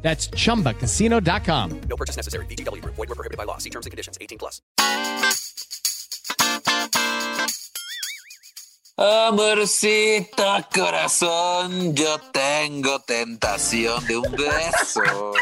That's chumbacasino.com. No purchase necessary. BGW. Void were prohibited by law. See terms and conditions. 18 plus. Amorcito corazón, yo tengo tentación de un beso.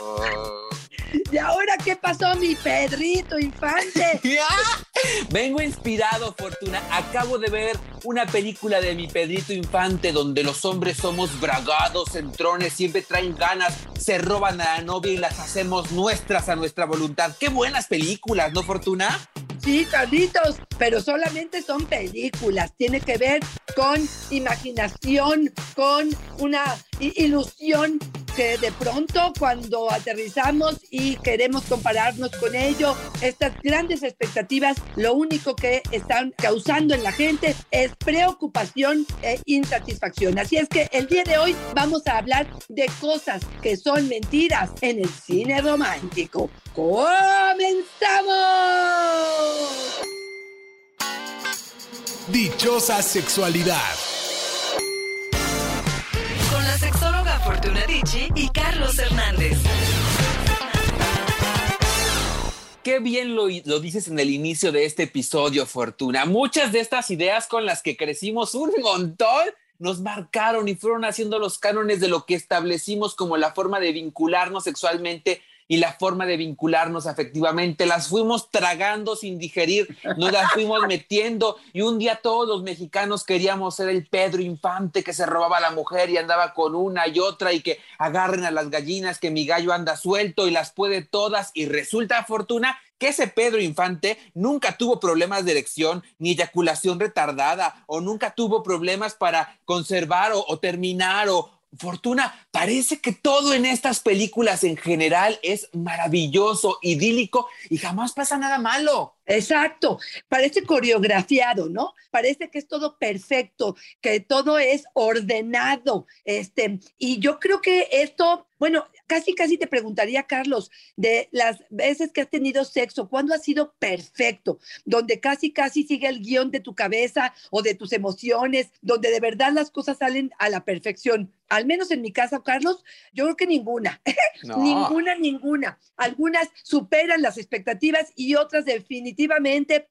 ¿Y ahora qué pasó, mi Pedrito infante? Vengo inspirado, Fortuna. Acabo de ver una película de mi Pedrito Infante donde los hombres somos bragados, centrones, siempre traen ganas, se roban a la novia y las hacemos nuestras a nuestra voluntad. Qué buenas películas, ¿no, Fortuna? Sí, Carlitos, pero solamente son películas. Tiene que ver con imaginación, con una ilusión que de pronto cuando aterrizamos y queremos compararnos con ello, estas grandes expectativas, lo único que están causando en la gente es preocupación e insatisfacción. Así es que el día de hoy vamos a hablar de cosas que son mentiras en el cine romántico. ¡Comenzamos! Dichosa sexualidad. Y Carlos Hernández. Qué bien lo, lo dices en el inicio de este episodio, Fortuna. Muchas de estas ideas con las que crecimos un montón nos marcaron y fueron haciendo los cánones de lo que establecimos como la forma de vincularnos sexualmente y la forma de vincularnos afectivamente. Las fuimos tragando sin digerir, nos las fuimos metiendo y un día todos los mexicanos queríamos ser el Pedro Infante que se robaba a la mujer y andaba con una y otra y que agarren a las gallinas que mi gallo anda suelto y las puede todas y resulta fortuna que ese Pedro Infante nunca tuvo problemas de erección ni eyaculación retardada o nunca tuvo problemas para conservar o, o terminar o, Fortuna, parece que todo en estas películas en general es maravilloso, idílico y jamás pasa nada malo. Exacto, parece coreografiado, ¿no? Parece que es todo perfecto, que todo es ordenado, este, y yo creo que esto, bueno, casi casi te preguntaría, Carlos, de las veces que has tenido sexo, ¿cuándo ha sido perfecto? Donde casi casi sigue el guion de tu cabeza o de tus emociones, donde de verdad las cosas salen a la perfección. Al menos en mi caso, Carlos, yo creo que ninguna. No. Ninguna, ninguna. Algunas superan las expectativas y otras definitivamente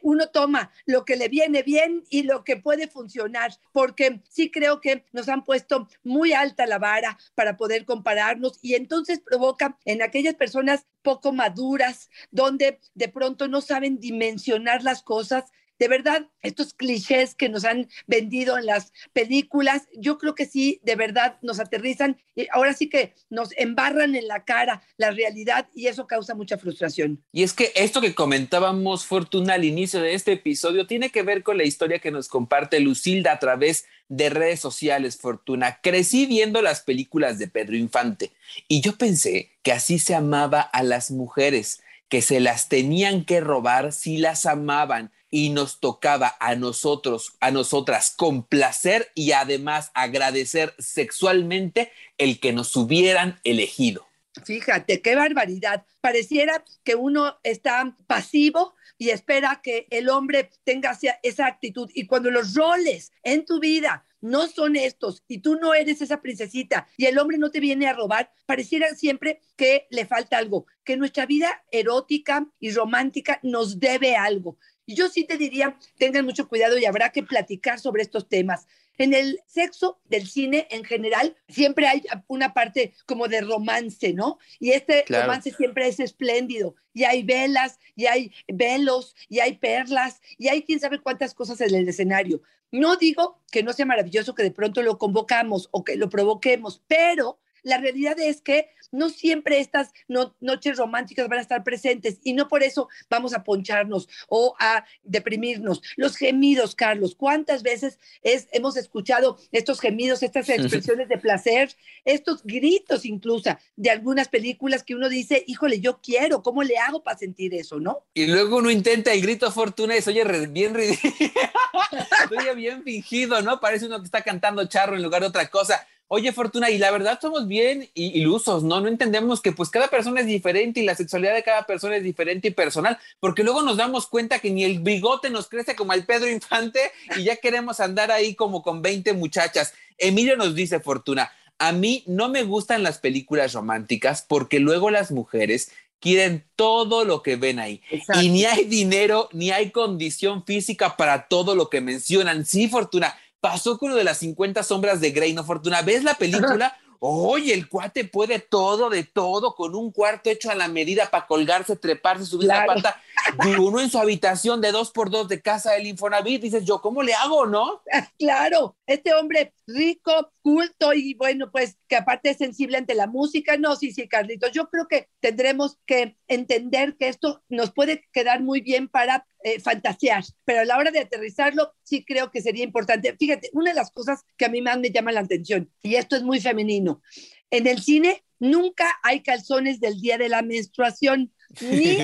uno toma lo que le viene bien y lo que puede funcionar, porque sí creo que nos han puesto muy alta la vara para poder compararnos y entonces provoca en aquellas personas poco maduras, donde de pronto no saben dimensionar las cosas, de verdad, estos clichés que nos han vendido en las películas, yo creo que sí, de verdad nos aterrizan y ahora sí que nos embarran en la cara la realidad y eso causa mucha frustración. Y es que esto que comentábamos, Fortuna, al inicio de este episodio, tiene que ver con la historia que nos comparte Lucilda a través de redes sociales, Fortuna. Crecí viendo las películas de Pedro Infante y yo pensé que así se amaba a las mujeres, que se las tenían que robar si las amaban y nos tocaba a nosotros, a nosotras, complacer y además agradecer sexualmente el que nos hubieran elegido. Fíjate, qué barbaridad. Pareciera que uno está pasivo y espera que el hombre tenga esa- actitud. Y cuando los roles en tu vida no son estos y tú no eres esa princesita y el hombre no te viene a robar, pareciera siempre que le falta algo, que nuestra vida erótica y romántica nos debe algo. Y yo sí te diría, tengan mucho cuidado y habrá que platicar sobre estos temas. En el sexo del cine en general siempre hay una parte como de romance, ¿no? Y este Claro. romance siempre es espléndido. Y hay velas, y hay velos, y hay perlas, y hay quién sabe cuántas cosas en el escenario. No digo que no sea maravilloso que de pronto lo convocamos o que lo provoquemos, pero la realidad es que no siempre estas no- noches románticas van a estar presentes y no por eso vamos a poncharnos o a deprimirnos. Los gemidos, Carlos, ¿cuántas veces es, hemos escuchado estos gemidos, estas expresiones de placer, estos gritos incluso de algunas películas que uno dice, híjole, yo quiero, ¿cómo le hago para sentir eso, no? Y luego uno intenta el grito Fortuna y se oye bien ridículo. bien fingido, ¿no? Parece uno que está cantando charro en lugar de otra cosa. Oye, Fortuna, y la verdad somos bien ilusos, ¿no? No entendemos que pues cada persona es diferente y la sexualidad de cada persona es diferente y personal, porque luego nos damos cuenta que ni el bigote nos crece como el Pedro Infante y ya queremos andar ahí como con 20 muchachas. Emilio nos dice, Fortuna, a mí no me gustan las películas románticas porque luego las mujeres quieren todo lo que ven ahí. Exacto. Y ni hay dinero, ni hay condición física para todo lo que mencionan. Sí, Fortuna, pasó con lo de las 50 sombras de Grey, ¿no, Fortuna? ¿Ves la película? Oye, el cuate puede todo, de todo, con un cuarto hecho a la medida para colgarse, treparse, subir Claro. la pata. Y uno en su habitación de dos por dos de casa del Infonavit, dices yo, ¿cómo le hago, no? Claro, este hombre rico, culto y bueno, pues que aparte es sensible ante la música. No, sí, sí, Carlitos, yo creo que tendremos que entender que esto nos puede quedar muy bien para eh, fantasear, pero a la hora de aterrizarlo, sí creo que sería importante. Fíjate, una de las cosas que a mí más me llama la atención, y esto es muy femenino, en el cine nunca hay calzones del día de la menstruación, ni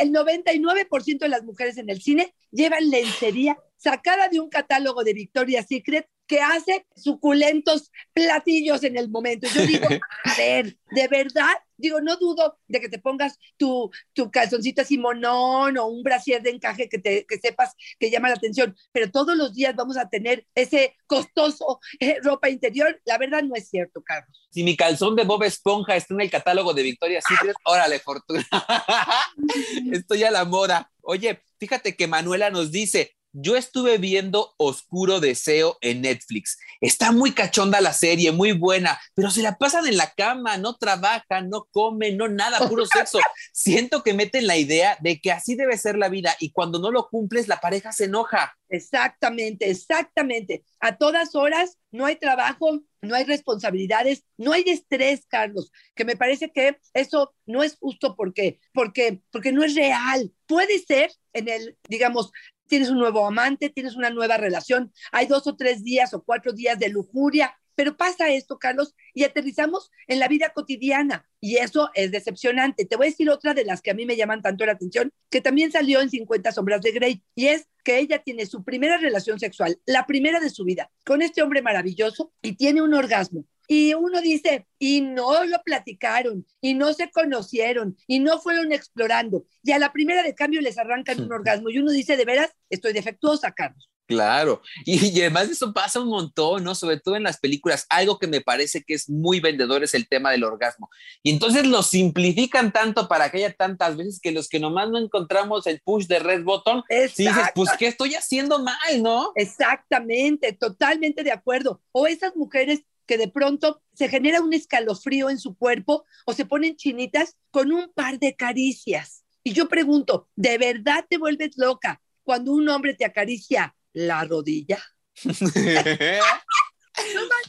el 99% de las mujeres en el cine llevan lencería sacada de un catálogo de Victoria's Secret que hace suculentos platillos en el momento. Yo digo, a ver, de verdad, digo, no dudo de que te pongas tu, tu calzoncito así monón o un brasier de encaje que, te, que sepas que llama la atención, pero todos los días vamos a tener ese costoso eh, ropa interior. La verdad no es cierto, Carlos. Si mi calzón de Bob Esponja está en el catálogo de Victoria's Secret, órale, Fortuna. Estoy a la moda. Oye, fíjate que Manuela nos dice, yo estuve viendo Oscuro Deseo en Netflix. Está muy cachonda la serie, muy buena, pero se la pasan en la cama, no trabajan, no comen, no nada, puro sexo. Siento que meten la idea de que así debe ser la vida y cuando no lo cumples, la pareja se enoja. Exactamente, exactamente. A todas horas no hay trabajo, no hay responsabilidades, no hay estrés, Carlos, que me parece que eso no es justo porque, porque, porque no es real. Puede ser en el, digamos, tienes un nuevo amante, tienes una nueva relación, hay dos o tres días o cuatro días de lujuria, pero pasa esto, Carlos, y aterrizamos en la vida cotidiana. Y eso es decepcionante. Te voy a decir otra de las que a mí me llaman tanto la atención, que también salió en 50 sombras de Grey, y es que ella tiene su primera relación sexual, la primera de su vida, con este hombre maravilloso, y tiene un orgasmo. Y uno dice, y no lo platicaron, y no se conocieron, y no fueron explorando. Y a la primera de cambio les arrancan un orgasmo. Y uno dice, de veras, estoy defectuosa, Carlos. Claro, y, y, además eso pasa un montón, ¿no? Sobre todo en las películas, algo que me parece que es muy vendedor es el tema del orgasmo. Y entonces lo simplifican tanto para que haya tantas veces que los que nomás no encontramos el push de red button, si dices, pues, ¿qué estoy haciendo mal, no? Exactamente, totalmente de acuerdo. O esas mujeres que de pronto se genera un escalofrío en su cuerpo o se ponen chinitas con un par de caricias. Y yo pregunto, ¿de verdad te vuelves loca cuando un hombre te acaricia la rodilla?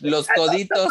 Los coditos.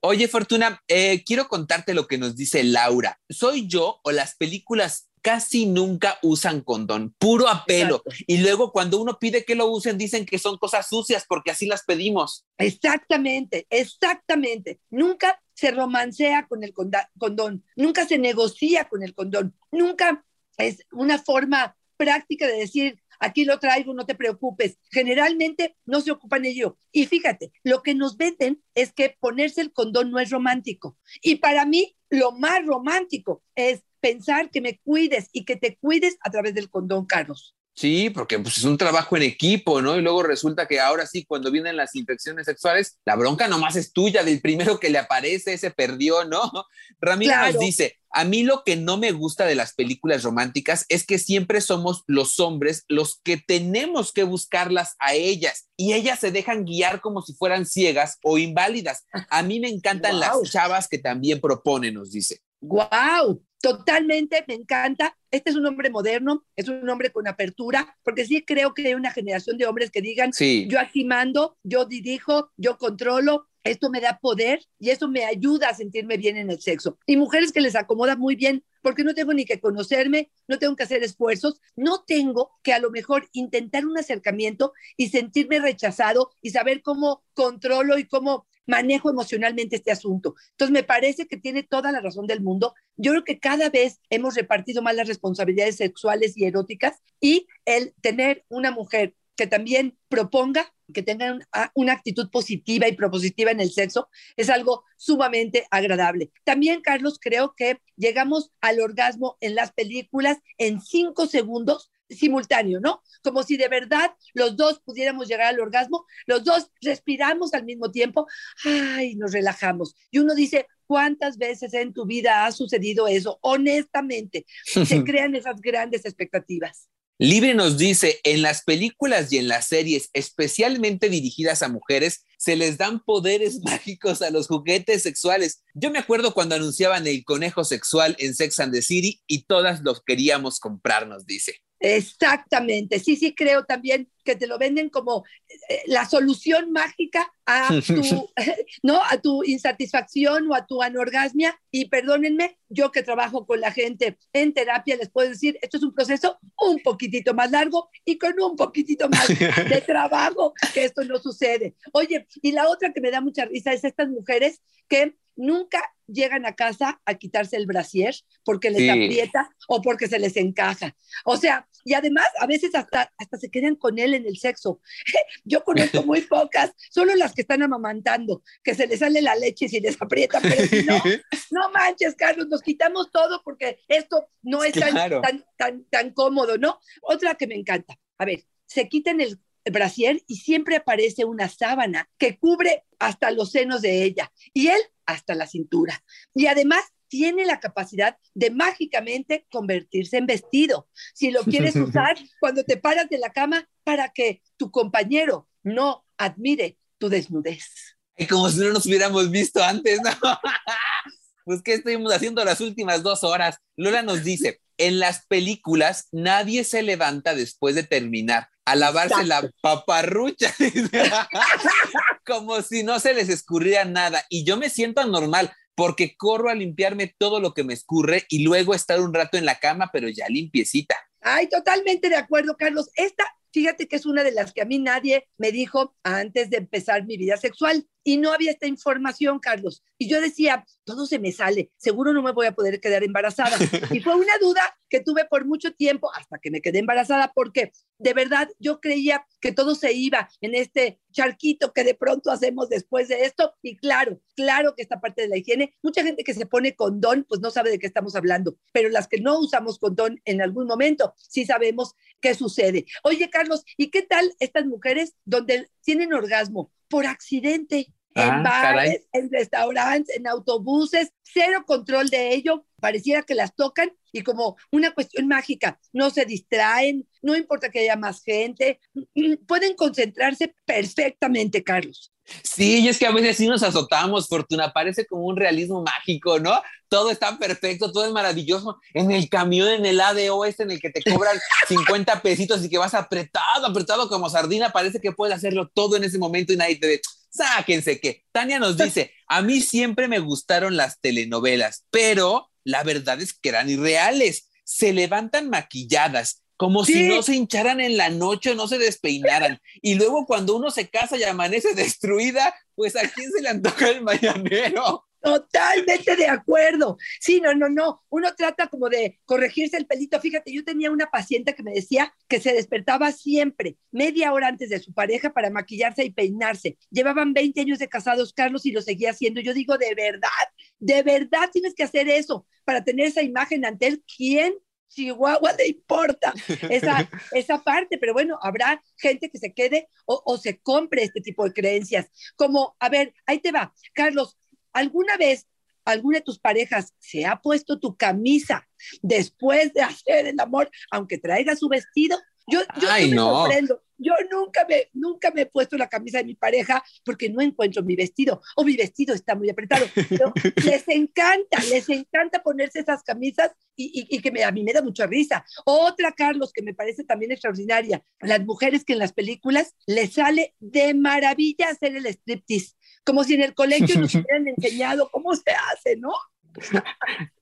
Oye, Fortuna, eh, quiero contarte lo que nos dice Laura. ¿Soy yo o las películas casi nunca usan condón? Puro apelo. Exacto. Y luego cuando uno pide que lo usen, dicen que son cosas sucias porque así las pedimos. Exactamente, exactamente. Nunca se romancea con el condón, nunca se negocia con el condón, nunca es una forma práctica de decir, aquí lo traigo, no te preocupes. Generalmente no se ocupan ello. Y fíjate, lo que nos venden es que ponerse el condón no es romántico. Y para mí, lo más romántico es pensar que me cuides y que te cuides a través del condón, Carlos. Sí, porque pues, es un trabajo en equipo, ¿no? Y luego resulta que ahora sí, cuando vienen las infecciones sexuales, la bronca nomás es tuya, del primero que le aparece, se perdió, ¿no? Claro. nos dice, a mí lo que no me gusta de las películas románticas es que siempre somos los hombres los que tenemos que buscarlas a ellas y ellas se dejan guiar como si fueran ciegas o inválidas. A mí me encantan wow. las chavas que también proponen, nos dice. ¡Wow! Totalmente, me encanta. Este es un hombre moderno, es un hombre con apertura, porque sí creo que hay una generación de hombres que digan, sí. yo aquí mando, yo dirijo, yo controlo, esto me da poder y eso me ayuda a sentirme bien en el sexo. Y mujeres que les acomoda muy bien porque no tengo ni que conocerme, no tengo que hacer esfuerzos, no tengo que a lo mejor intentar un acercamiento y sentirme rechazado y saber cómo controlo y cómo manejo emocionalmente este asunto. Entonces, me parece que tiene toda la razón del mundo. Yo creo que cada vez hemos repartido más las responsabilidades sexuales y eróticas y el tener una mujer que también proponga, que tenga una actitud positiva y propositiva en el sexo, es algo sumamente agradable. También, Carlos, creo que llegamos al orgasmo en las películas en cinco segundos simultáneo, ¿no? Como si de verdad los dos pudiéramos llegar al orgasmo, los dos respiramos al mismo tiempo, ay, nos relajamos. Y uno dice, ¿cuántas veces en tu vida ha sucedido eso? Honestamente, se crean esas grandes expectativas. Libre nos dice, en las películas y en las series, especialmente dirigidas a mujeres, se les dan poderes mágicos a los juguetes sexuales. Yo me acuerdo cuando anunciaban el conejo sexual en Sex and the City y todas los queríamos comprarnos, dice. Exactamente, sí, sí creo también que te lo venden como eh, la solución mágica a tu, ¿no? a tu insatisfacción o a tu anorgasmia. Y perdónenme, yo que trabajo con la gente en terapia, les puedo decir, esto es un proceso un poquitito más largo y con un poquitito más de trabajo, que esto no sucede. Oye, y la otra que me da mucha risa es estas mujeres que nunca llegan a casa a quitarse el brasier porque les aprieta o porque se les encaja. O sea, y además a veces hasta, hasta se quedan con él en el sexo. Yo conozco muy pocas, solo las que están amamantando, que se les sale la leche y se les aprieta, pero si no, no manches, Carlos, nos quitamos todo porque esto no es tan, tan, tan, tan cómodo, ¿no? Otra que me encanta. A ver, se quitan el brasier y siempre aparece una sábana que cubre hasta los senos de ella y él hasta la cintura. Y además tiene la capacidad de mágicamente convertirse en vestido. Si lo quieres usar cuando te paras de la cama para que tu compañero no admire tu desnudez. Y como si no nos hubiéramos visto antes, ¿no? pues, ¿qué estuvimos haciendo las últimas dos horas? Lola nos dice, en las películas nadie se levanta después de terminar a lavarse la paparrucha, como si no se les escurriera nada. Y yo me siento anormal porque corro a limpiarme todo lo que me escurre y luego estar un rato en la cama, pero ya limpiecita. Ay, totalmente de acuerdo, Carlos. Esta, fíjate que es una de las que a mí nadie me dijo antes de empezar mi vida sexual y no había esta información, Carlos. Y yo decía, todo se me sale, seguro no me voy a poder quedar embarazada. Y fue una duda que tuve por mucho tiempo hasta que me quedé embarazada, porque de verdad yo creía que todo se iba en este charquito que de pronto hacemos después de esto. Y claro, claro que esta parte de la higiene, mucha gente que se pone condón, pues no sabe de qué estamos hablando, pero las que no usamos condón en algún momento, sí sabemos qué sucede. Oye, Carlos, ¿y qué tal estas mujeres donde tienen orgasmo? Por accidente. en ah, bares, en restaurantes, en autobuses, cero control de ello, pareciera que las tocan y como una cuestión mágica, no se distraen, no importa que haya más gente, pueden concentrarse perfectamente, Carlos. Sí, y es que a veces sí nos azotamos, Fortuna, parece como un realismo mágico, ¿no? Todo está perfecto, todo es maravilloso. En el camión, en el ADO este en el que te cobran 50 pesitos y que vas apretado, apretado como sardina, parece que puedes hacerlo todo en ese momento y nadie te ve. Sáquense que. Tania nos dice, a mí siempre me gustaron las telenovelas, pero la verdad es que eran irreales. Se levantan maquilladas, como si no se hincharan en la noche o no se despeinaran. Y luego cuando uno se casa y amanece destruida, pues a quién se le antoja el mañanero. Totalmente de acuerdo. Sí, no, no, no. Uno trata como de corregirse el pelito. Fíjate, yo tenía una paciente que me decía que se despertaba siempre, media hora antes de su pareja para maquillarse y peinarse. Llevaban 20 años de casados, Carlos, y lo seguía haciendo. Yo digo, de verdad, de verdad tienes que hacer eso para tener esa imagen ante él. ¿Quién Chihuahua le importa esa, esa parte, pero bueno, habrá gente que se quede o, o, se compre este tipo de creencias. Como, a ver, ahí te va, Carlos, ¿alguna vez alguna de tus parejas se ha puesto tu camisa después de hacer el amor, aunque traiga su vestido? Yo, yo me sorprendo. Yo nunca me, nunca me he puesto la camisa de mi pareja porque no encuentro mi vestido o mi vestido está muy apretado. les encanta, les encanta ponerse esas camisas y, y, que me, a mí me da mucha risa. Otra, Carlos, que me parece también extraordinaria, las mujeres que en las películas les sale de maravilla hacer el striptease como si en el colegio nos hubieran enseñado cómo se hace, ¿no?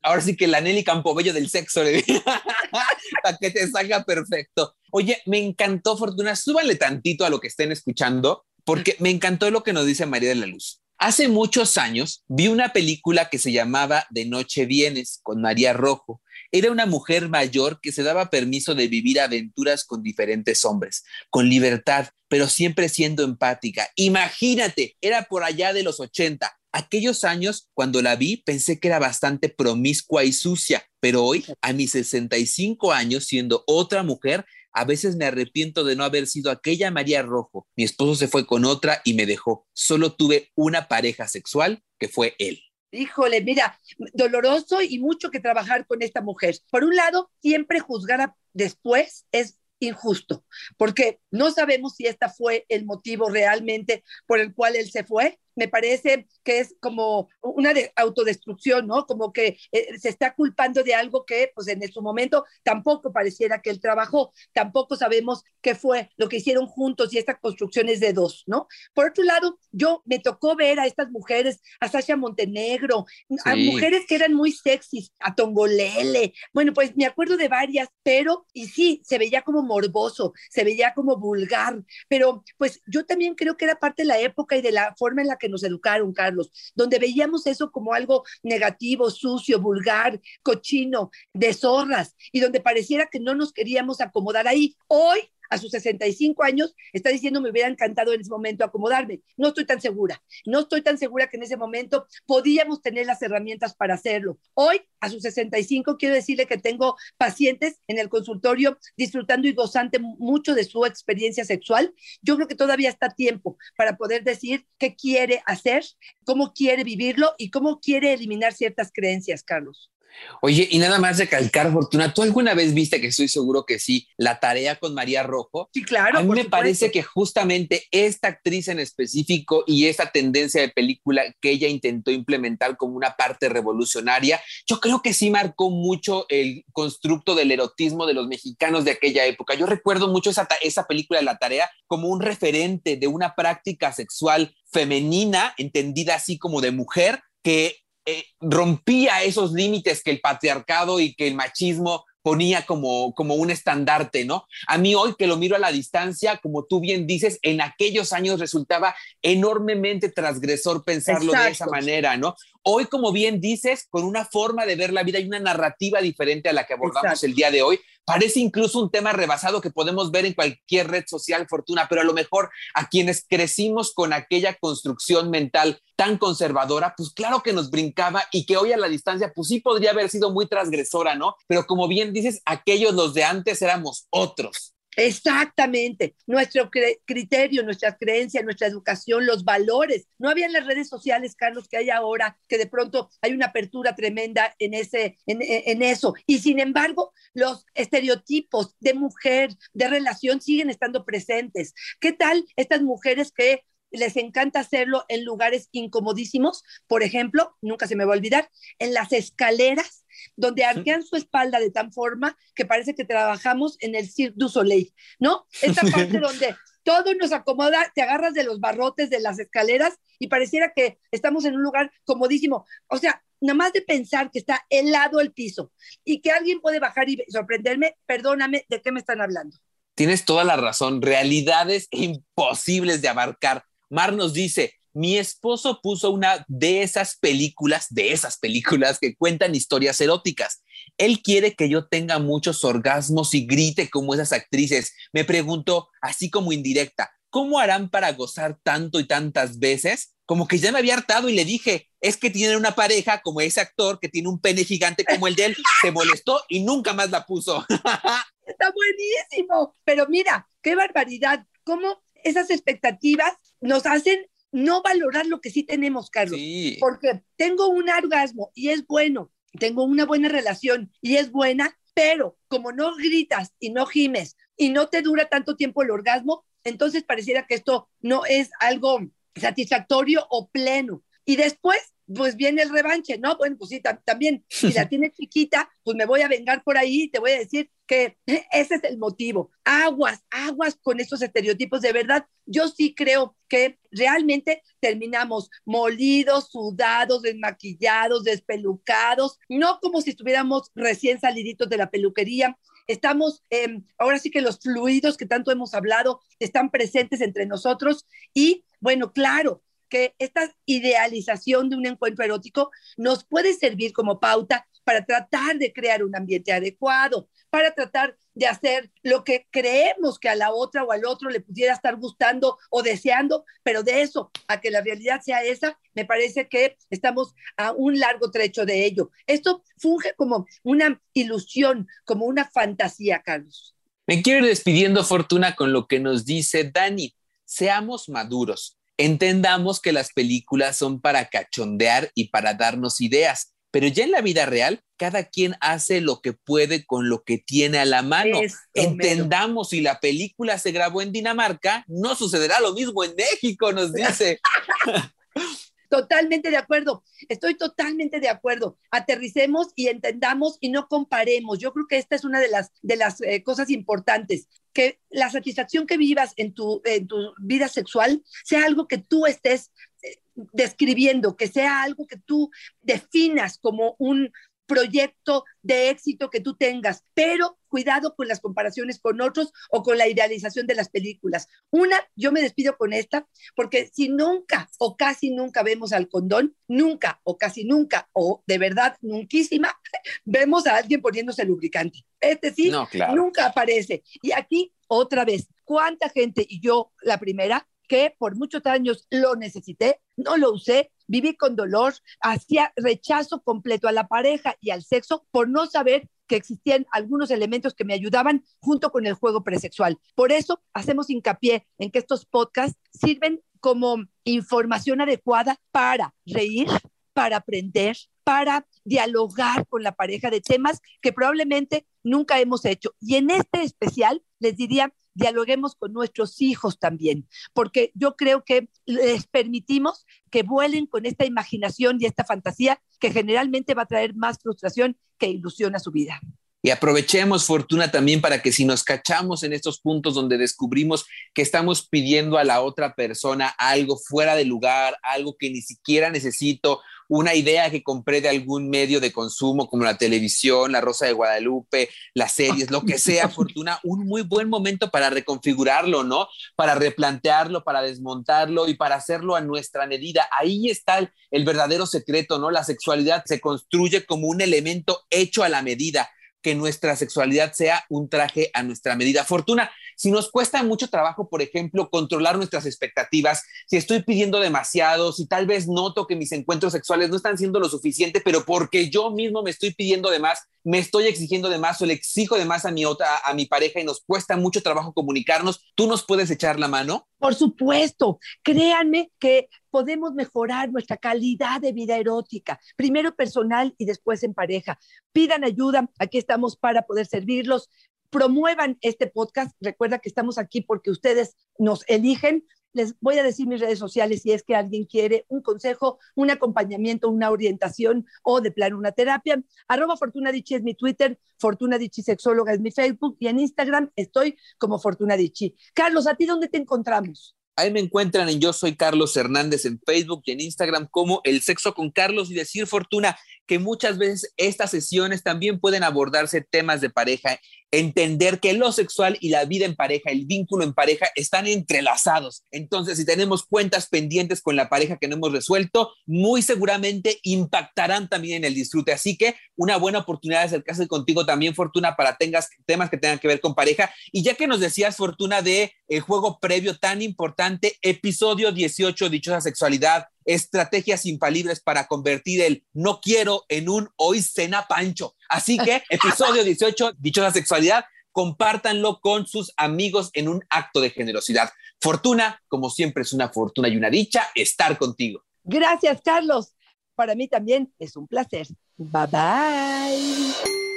Ahora sí que la Nelly Campobello del sexo, le para que te salga perfecto. Oye, me encantó, Fortuna, súbanle tantito a lo que estén escuchando, porque me encantó lo que nos dice María de la Luz. Hace muchos años vi una película que se llamaba De Noche Vienes con María Rojo. Era una mujer mayor que se daba permiso de vivir aventuras con diferentes hombres, con libertad, pero siempre siendo empática. Imagínate, era por allá de los 80 aquellos años, cuando la vi, pensé que era bastante promiscua y sucia, pero hoy, a mis 65 años, siendo otra mujer, a veces me arrepiento de no haber sido aquella María Rojo. Mi esposo se fue con otra y me dejó. Solo tuve una pareja sexual, que fue él. Híjole, mira, doloroso y mucho que trabajar con esta mujer. Por un lado, siempre juzgar después es injusto, porque no sabemos si esta fue el motivo realmente por el cual él se fue me parece que es como una de autodestrucción, ¿no? Como que eh, se está culpando de algo que, pues en su momento tampoco pareciera que él trabajó, tampoco sabemos qué fue lo que hicieron juntos y esta construcción es de dos, ¿no? Por otro lado, yo me tocó ver a estas mujeres, a Sasha Montenegro, a mujeres que eran muy sexys, a Tongolele, bueno, pues me acuerdo de varias, pero, y sí, se veía como morboso, se veía como vulgar, pero pues yo también creo que era parte de la época y de la forma en la que nos educaron, Carlos, donde veíamos eso como algo negativo, sucio, vulgar, cochino, de zorras, y donde pareciera que no nos queríamos acomodar ahí. Hoy a sus 65 años, está diciendo me hubiera encantado en ese momento acomodarme. No estoy tan segura. No estoy tan segura que en ese momento podíamos tener las herramientas para hacerlo. Hoy, a sus 65, quiero decirle que tengo pacientes en el consultorio disfrutando y gozando mucho de su experiencia sexual. Yo creo que todavía está tiempo para poder decir qué quiere hacer, cómo quiere vivirlo y cómo quiere eliminar ciertas creencias, Carlos. Oye, y nada más recalcar, Fortuna, ¿tú alguna vez viste, que estoy seguro que sí, la tarea con María Rojo? Sí, claro. A mí me parece que justamente esta actriz en específico y esta tendencia de película que ella intentó implementar como una parte revolucionaria, yo creo que sí marcó mucho el constructo del erotismo de los mexicanos de aquella época. Yo recuerdo mucho esa, esa película de la tarea como un referente de una práctica sexual femenina, entendida así como de mujer, que eh, rompía esos límites que el patriarcado y que el machismo ponía como, como un estandarte, ¿no? A mí hoy que lo miro a la distancia, como tú bien dices, en aquellos años resultaba enormemente transgresor pensarlo de esa manera, ¿no? Hoy, como bien dices, con una forma de ver la vida y una narrativa diferente a la que abordamos el día de hoy, parece incluso un tema rebasado que podemos ver en cualquier red social, Fortuna, pero a lo mejor a quienes crecimos con aquella construcción mental tan conservadora, pues claro que nos brincaba y que hoy a la distancia, pues sí podría haber sido muy transgresora, ¿no? Pero como bien dices, aquellos los de antes éramos otros. Exactamente, nuestro criterio, nuestras creencias, nuestra educación, los valores. No había en las redes sociales, Carlos, que hay ahora, que de pronto hay una apertura tremenda en, ese, en, eso. Y sin embargo, los estereotipos de mujer, de relación, siguen estando presentes. ¿Qué tal estas mujeres que les encanta hacerlo en lugares incomodísimos? Por ejemplo, nunca se me va a olvidar, en las escaleras donde arquean su espalda de tal forma que parece que trabajamos en el Cirque du Soleil, ¿no? Esta parte donde todo nos acomoda, te agarras de los barrotes de las escaleras y pareciera que estamos en un lugar comodísimo. O sea, nada más de pensar que está helado el piso y que alguien puede bajar y sorprenderme, perdóname, ¿de qué me están hablando? Tienes toda la razón, realidades imposibles de abarcar. Mar nos dice, mi esposo puso una de esas películas, de esas películas que cuentan historias eróticas. Él quiere que yo tenga muchos orgasmos y grite como esas actrices. Me preguntó, así como indirecta, ¿cómo harán para gozar tanto y tantas veces? Como que ya me había hartado y le dije, es que tienen una pareja como ese actor que tiene un pene gigante como el de él, se molestó y nunca más la puso. Está buenísimo, pero mira, qué barbaridad, cómo esas expectativas nos hacen no valorar lo que sí tenemos, Carlos. Porque tengo un orgasmo y es bueno, tengo una buena relación y es buena, pero como no gritas y no gimes y no te dura tanto tiempo el orgasmo, entonces pareciera que esto no es algo satisfactorio o pleno. Y después pues viene el revanche, ¿no? Bueno, pues sí, también, si la tienes chiquita, pues me voy a vengar por ahí y te voy a decir que ese es el motivo. Aguas, aguas con estos estereotipos. De verdad, yo sí creo que realmente terminamos molidos, sudados, desmaquillados, despelucados, no como si estuviéramos recién saliditos de la peluquería. Estamos, em, ahora sí que los fluidos que tanto hemos hablado están presentes entre nosotros y bueno, claro, que esta idealización de un encuentro erótico nos puede servir como pauta para tratar de crear un ambiente adecuado, para tratar de hacer lo que creemos que a la otra o al otro le pudiera estar gustando o deseando, pero de eso a que la realidad sea esa, me parece que estamos a un largo trecho de ello. Esto funge como una ilusión, como una fantasía, Carlos. Me quiero despidiendo, Fortuna, con lo que nos dice Dani. Seamos maduros Entendamos que las películas son para cachondear y para darnos ideas, pero ya en la vida real, cada quien hace lo que puede con lo que tiene a la mano. Entendamos, si la película se grabó en Dinamarca, no sucederá lo mismo en México, nos dice. Totalmente de acuerdo, estoy totalmente de acuerdo. Aterricemos y entendamos y no comparemos. Yo creo que esta es una de las, de las eh, cosas importantes, que la satisfacción que vivas en tu, en tu vida sexual sea algo que tú estés eh, describiendo, que sea algo que tú definas como un, proyecto de éxito que tú tengas, pero cuidado con las comparaciones con otros o con la idealización de las películas. Una, yo me despido con esta, porque si nunca o casi nunca vemos al condón, nunca o casi nunca o de verdad nunquísima, vemos a alguien poniéndose lubricante. Este sí, nunca aparece. Y aquí, otra vez, ¿cuánta gente, y yo la primera, que por muchos años lo necesité, no lo usé, viví con dolor, hacía rechazo completo a la pareja y al sexo por no saber que existían algunos elementos que me ayudaban junto con el juego presexual. Por eso hacemos hincapié en que estos podcasts sirven como información adecuada para reír, para aprender, para dialogar con la pareja de temas que probablemente nunca hemos hecho. Y en este especial les diría dialoguemos con nuestros hijos también, porque yo creo que les permitimos que vuelen con esta imaginación y esta fantasía que generalmente va a traer más frustración que ilusión a su vida. Y aprovechemos, Fortuna, también para que si nos cachamos en estos puntos donde descubrimos que estamos pidiendo a la otra persona algo fuera de lugar, algo que ni siquiera necesito, una idea que compré de algún medio de consumo como la televisión, la Rosa de Guadalupe, las series, lo que sea, Fortuna, un muy buen momento para reconfigurarlo, ¿no? Para replantearlo, para desmontarlo y para hacerlo a nuestra medida. Ahí está el, el verdadero secreto, ¿no? La sexualidad se construye como un elemento hecho a la medida que nuestra sexualidad sea un traje a nuestra medida. Fortuna, si nos cuesta mucho trabajo, por ejemplo, controlar nuestras expectativas, si estoy pidiendo demasiado, si tal vez noto que mis encuentros sexuales no están siendo lo suficiente, pero porque yo mismo me estoy pidiendo de más, me estoy exigiendo de más o le exijo de más a mi otra, a mi pareja y nos cuesta mucho trabajo comunicarnos, ¿tú nos puedes echar la mano? Por supuesto, créanme que podemos mejorar nuestra calidad de vida erótica, primero personal y después en pareja. Pidan ayuda, aquí estamos para poder servirlos. Promuevan este podcast. Recuerda que estamos aquí porque ustedes nos eligen les voy a decir mis redes sociales si es que alguien quiere un consejo, un acompañamiento, una orientación o de plano una terapia. Arroba Fortuna es mi Twitter, Fortuna Dichi Sexóloga es mi Facebook y en Instagram estoy como Fortuna Dichi. Carlos, ¿a ti dónde te encontramos? Ahí me encuentran en Yo Soy Carlos Hernández en Facebook y en Instagram como El Sexo con Carlos y decir Fortuna que muchas veces estas sesiones también pueden abordarse temas de pareja entender que lo sexual y la vida en pareja, el vínculo en pareja están entrelazados. Entonces, si tenemos cuentas pendientes con la pareja que no hemos resuelto, muy seguramente impactarán también en el disfrute. Así que una buena oportunidad de acercarse contigo también, Fortuna, para tengas temas que tengan que ver con pareja. Y ya que nos decías, Fortuna, de el juego previo tan importante, episodio 18, dichosa sexualidad, estrategias infalibles para convertir el no quiero en un hoy cena pancho. Así que episodio 18, dichosa sexualidad, compártanlo con sus amigos en un acto de generosidad. Fortuna, como siempre es una fortuna y una dicha estar contigo. Gracias, Carlos. Para mí también es un placer. Bye bye.